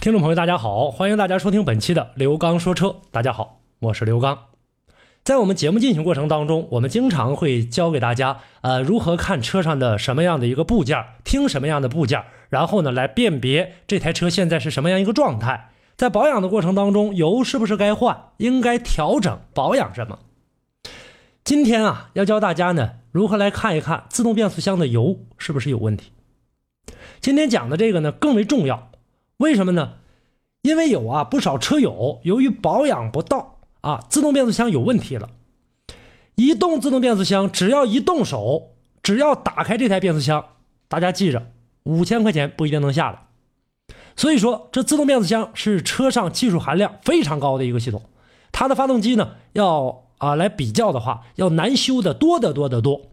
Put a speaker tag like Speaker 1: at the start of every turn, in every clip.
Speaker 1: 听众朋友，大家好，欢迎大家收听本期的刘刚说车。大家好，我是刘刚。在我们节目进行过程当中，我们经常会教给大家，呃，如何看车上的什么样的一个部件，听什么样的部件，然后呢，来辨别这台车现在是什么样一个状态。在保养的过程当中，油是不是该换，应该调整保养什么？今天啊，要教大家呢，如何来看一看自动变速箱的油是不是有问题。今天讲的这个呢，更为重要。为什么呢？因为有啊不少车友由于保养不当啊，自动变速箱有问题了。一动自动变速箱，只要一动手，只要打开这台变速箱，大家记着，五千块钱不一定能下来。所以说，这自动变速箱是车上技术含量非常高的一个系统，它的发动机呢，要啊来比较的话，要难修的多得多得多。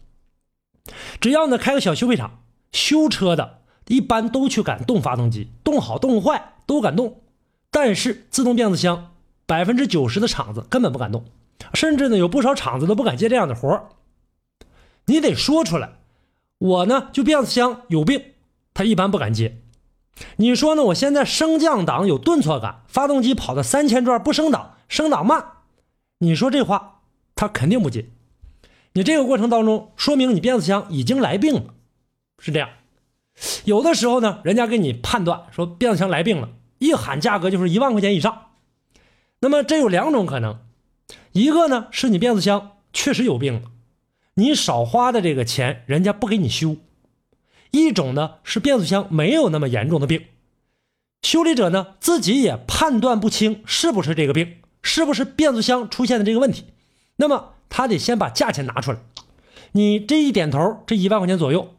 Speaker 1: 只要呢开个小修配厂，修车的。一般都去敢动发动机，动好动坏都敢动，但是自动变速箱百分之九十的厂子根本不敢动，甚至呢有不少厂子都不敢接这样的活儿。你得说出来，我呢就变速箱有病，他一般不敢接。你说呢？我现在升降档有顿挫感，发动机跑到三千转不升档，升档慢，你说这话他肯定不接。你这个过程当中，说明你变速箱已经来病了，是这样。有的时候呢，人家给你判断说变速箱来病了，一喊价格就是一万块钱以上。那么这有两种可能，一个呢是你变速箱确实有病了，你少花的这个钱人家不给你修；一种呢是变速箱没有那么严重的病，修理者呢自己也判断不清是不是这个病，是不是变速箱出现的这个问题。那么他得先把价钱拿出来，你这一点头，这一万块钱左右。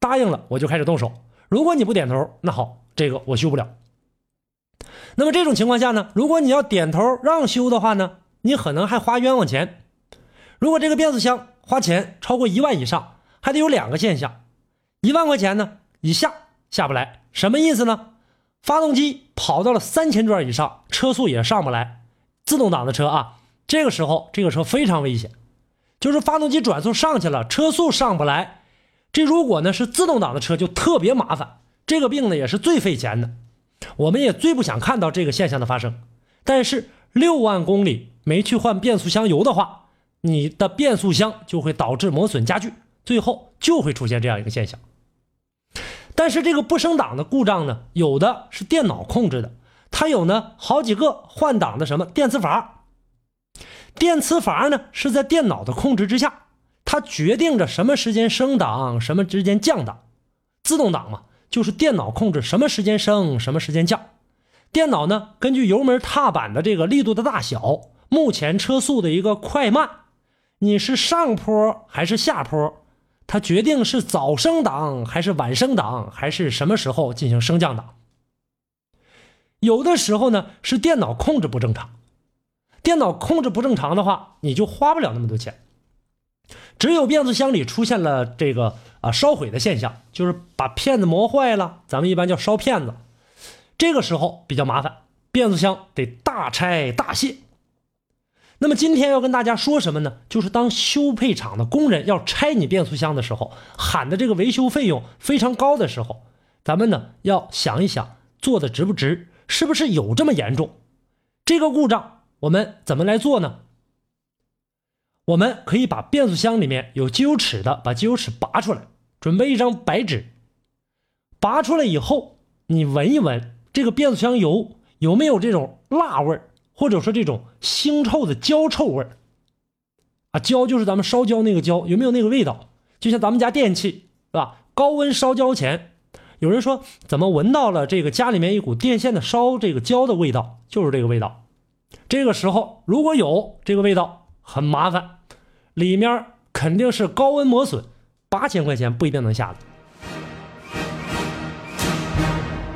Speaker 1: 答应了，我就开始动手。如果你不点头，那好，这个我修不了。那么这种情况下呢，如果你要点头让修的话呢，你可能还花冤枉钱。如果这个变速箱花钱超过一万以上，还得有两个现象：一万块钱呢以下下不来，什么意思呢？发动机跑到了三千转以上，车速也上不来。自动挡的车啊，这个时候这个车非常危险，就是发动机转速上去了，车速上不来。这如果呢是自动挡的车就特别麻烦，这个病呢也是最费钱的，我们也最不想看到这个现象的发生。但是六万公里没去换变速箱油的话，你的变速箱就会导致磨损加剧，最后就会出现这样一个现象。但是这个不升档的故障呢，有的是电脑控制的，它有呢好几个换挡的什么电磁阀，电磁阀呢是在电脑的控制之下。它决定着什么时间升档，什么时间降档。自动挡嘛，就是电脑控制什么时间升，什么时间降。电脑呢，根据油门踏板的这个力度的大小，目前车速的一个快慢，你是上坡还是下坡，它决定是早升档还是晚升档，还是什么时候进行升降档。有的时候呢，是电脑控制不正常。电脑控制不正常的话，你就花不了那么多钱。只有变速箱里出现了这个啊烧毁的现象，就是把片子磨坏了，咱们一般叫烧片子。这个时候比较麻烦，变速箱得大拆大卸。那么今天要跟大家说什么呢？就是当修配厂的工人要拆你变速箱的时候，喊的这个维修费用非常高的时候，咱们呢要想一想做的值不值，是不是有这么严重？这个故障我们怎么来做呢？我们可以把变速箱里面有机油尺的，把机油尺拔出来，准备一张白纸，拔出来以后，你闻一闻这个变速箱油有没有这种辣味或者说这种腥臭的焦臭味儿啊，焦就是咱们烧焦那个焦，有没有那个味道？就像咱们家电器是吧？高温烧焦前，有人说怎么闻到了这个家里面一股电线的烧这个焦的味道，就是这个味道。这个时候如果有这个味道，很麻烦，里面肯定是高温磨损，八千块钱不一定能下来。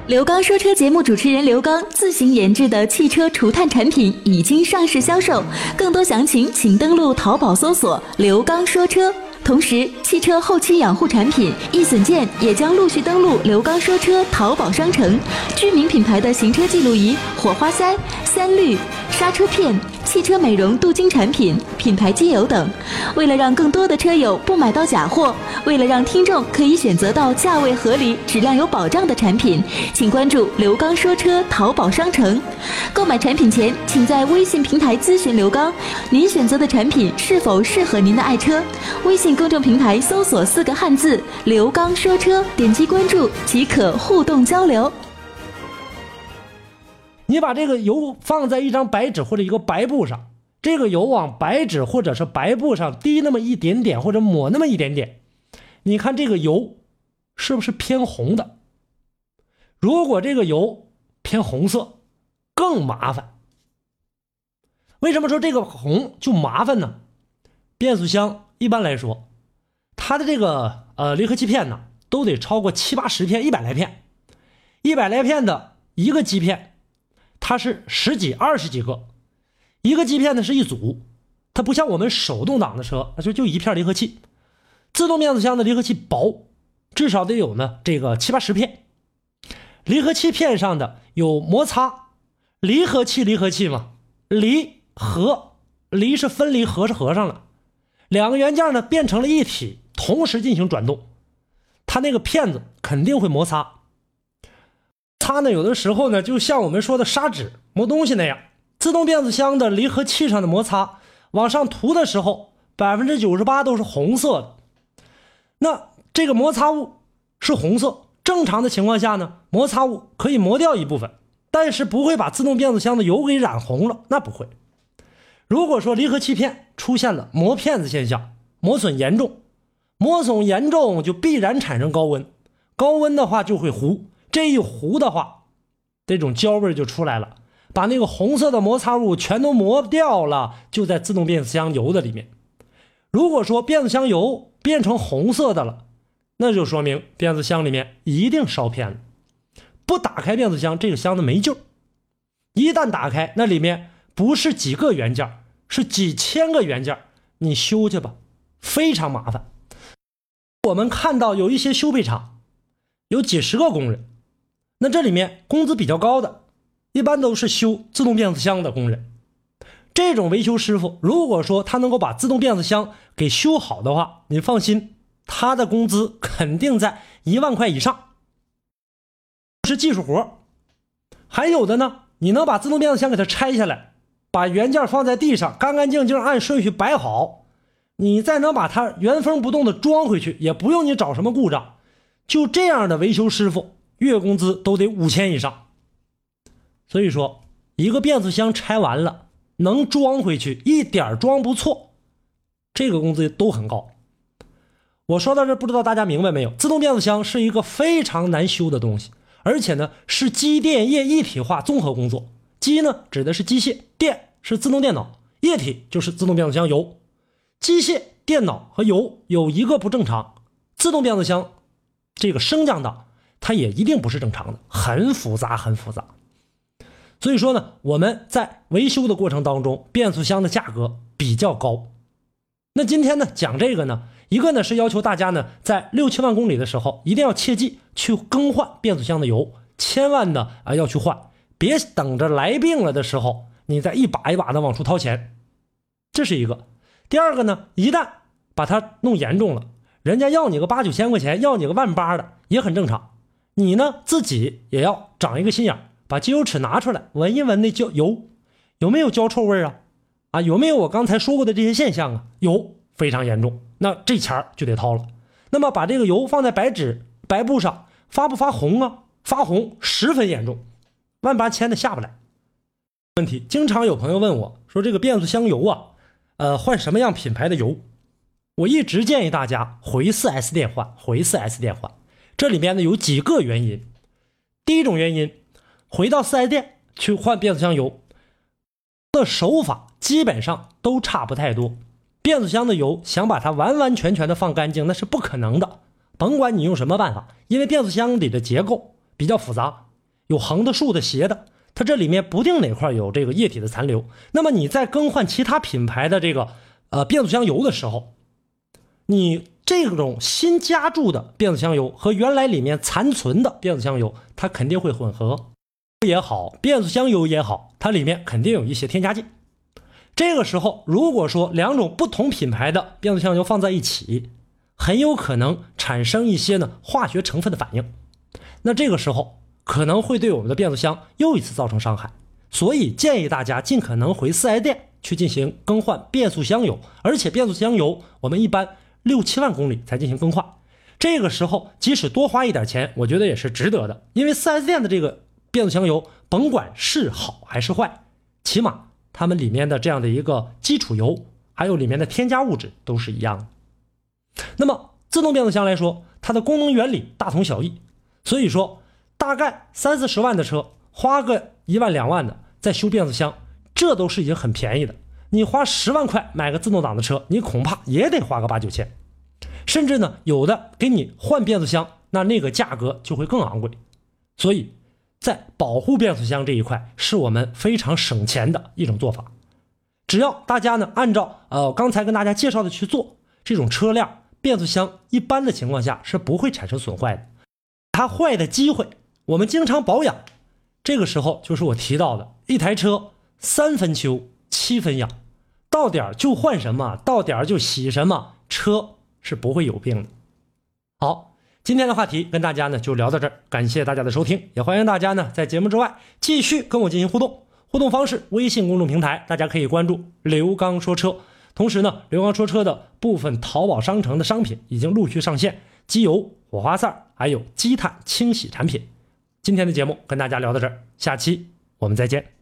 Speaker 2: 刘刚说车节目主持人刘刚自行研制的汽车除碳产品已经上市销售，更多详情请登录淘宝搜索“刘刚说车”。同时，汽车后期养护产品、易损件也将陆续登陆刘刚说车淘宝商城。知名品牌的行车记录仪、火花塞、三滤、刹车片。汽车美容镀金产品、品牌机油等，为了让更多的车友不买到假货，为了让听众可以选择到价位合理、质量有保障的产品，请关注刘刚说车淘宝商城。购买产品前，请在微信平台咨询刘刚，您选择的产品是否适合您的爱车。微信公众平台搜索四个汉字“刘刚说车”，点击关注即可互动交流。
Speaker 1: 你把这个油放在一张白纸或者一个白布上，这个油往白纸或者是白布上滴那么一点点，或者抹那么一点点，你看这个油是不是偏红的？如果这个油偏红色，更麻烦。为什么说这个红就麻烦呢？变速箱一般来说，它的这个呃离合器片呢，都得超过七八十片、一百来片，一百来片的一个机片。它是十几、二十几个，一个机片呢是一组，它不像我们手动挡的车，那就就一片离合器。自动变速箱的离合器薄，至少得有呢这个七八十片。离合器片上的有摩擦，离合器离合器嘛，离合离是分离，合是合上了，两个元件呢变成了一体，同时进行转动，它那个片子肯定会摩擦。它呢，有的时候呢，就像我们说的砂纸磨东西那样，自动变速箱的离合器上的摩擦往上涂的时候，百分之九十八都是红色的。那这个摩擦物是红色，正常的情况下呢，摩擦物可以磨掉一部分，但是不会把自动变速箱的油给染红了，那不会。如果说离合器片出现了磨片子现象，磨损严重，磨损严重就必然产生高温，高温的话就会糊。这一糊的话，这种焦味就出来了，把那个红色的摩擦物全都磨掉了，就在自动变速箱油的里面。如果说变速箱油变成红色的了，那就说明变速箱里面一定烧偏了。不打开变速箱，这个箱子没救。一旦打开，那里面不是几个元件，是几千个元件，你修去吧，非常麻烦。我们看到有一些修配厂，有几十个工人。那这里面工资比较高的，一般都是修自动变速箱的工人。这种维修师傅，如果说他能够把自动变速箱给修好的话，你放心，他的工资肯定在一万块以上。是技术活还有的呢，你能把自动变速箱给它拆下来，把原件放在地上，干干净净按顺序摆好，你再能把它原封不动的装回去，也不用你找什么故障。就这样的维修师傅。月工资都得五千以上，所以说一个变速箱拆完了能装回去，一点装不错，这个工资都很高。我说到这，不知道大家明白没有？自动变速箱是一个非常难修的东西，而且呢是机电液一体化综合工作。机呢指的是机械，电是自动电脑，液体就是自动变速箱油。机械、电脑和油有一个不正常，自动变速箱这个升降档。它也一定不是正常的，很复杂，很复杂。所以说呢，我们在维修的过程当中，变速箱的价格比较高。那今天呢，讲这个呢，一个呢是要求大家呢，在六七万公里的时候，一定要切记去更换变速箱的油，千万呢啊要去换，别等着来病了的时候，你再一把一把的往出掏钱。这是一个。第二个呢，一旦把它弄严重了，人家要你个八九千块钱，要你个万八的，也很正常。你呢，自己也要长一个心眼把机油尺拿出来闻一闻那焦油，有没有焦臭味啊？啊，有没有我刚才说过的这些现象啊？有，非常严重，那这钱就得掏了。那么把这个油放在白纸白布上，发不发红啊？发红十分严重，万八千的下不来。问题，经常有朋友问我说：“这个变速箱油啊，呃，换什么样品牌的油？”我一直建议大家回 4S 店换，回 4S 店换。这里面呢有几个原因。第一种原因，回到 4S 店去换变速箱油的手法基本上都差不太多。变速箱的油想把它完完全全的放干净，那是不可能的。甭管你用什么办法，因为变速箱里的结构比较复杂，有横的、竖的、斜的，它这里面不定哪块有这个液体的残留。那么你在更换其他品牌的这个呃变速箱油的时候，你这种新加注的变速箱油和原来里面残存的变速箱油，它肯定会混合。也好，变速箱油也好，它里面肯定有一些添加剂。这个时候，如果说两种不同品牌的变速箱油放在一起，很有可能产生一些呢化学成分的反应，那这个时候可能会对我们的变速箱又一次造成伤害，所以建议大家尽可能回四 S 店去进行更换变速箱油，而且变速箱油我们一般六七万公里才进行更换，这个时候即使多花一点钱，我觉得也是值得的，因为四 S 店的这个变速箱油甭管是好还是坏，起码它们里面的这样的一个基础油，还有里面的添加物质都是一样的。那么自动变速箱来说，它的功能原理大同小异，所以说大概三四十万的车，花个一万两万的再修变速箱，这都是已经很便宜的。你花十万块买个自动挡的车，你恐怕也得花个八九千，甚至呢有的给你换变速箱，那那个价格就会更昂贵。所以在保护变速箱这一块，是我们非常省钱的一种做法。只要大家呢按照呃刚才跟大家介绍的去做，这种车辆。变速箱一般的情况下是不会产生损坏的，它坏的机会，我们经常保养，这个时候就是我提到的，一台车三分修七分养，到点儿就换什么，到点儿就洗什么，车是不会有病的。好，今天的话题跟大家呢就聊到这儿，感谢大家的收听，也欢迎大家呢在节目之外继续跟我进行互动，互动方式微信公众平台，大家可以关注刘刚说车。同时呢，刘刚说车的部分淘宝商城的商品已经陆续上线，机油、火花塞还有积碳清洗产品。今天的节目跟大家聊到这儿，下期我们再见。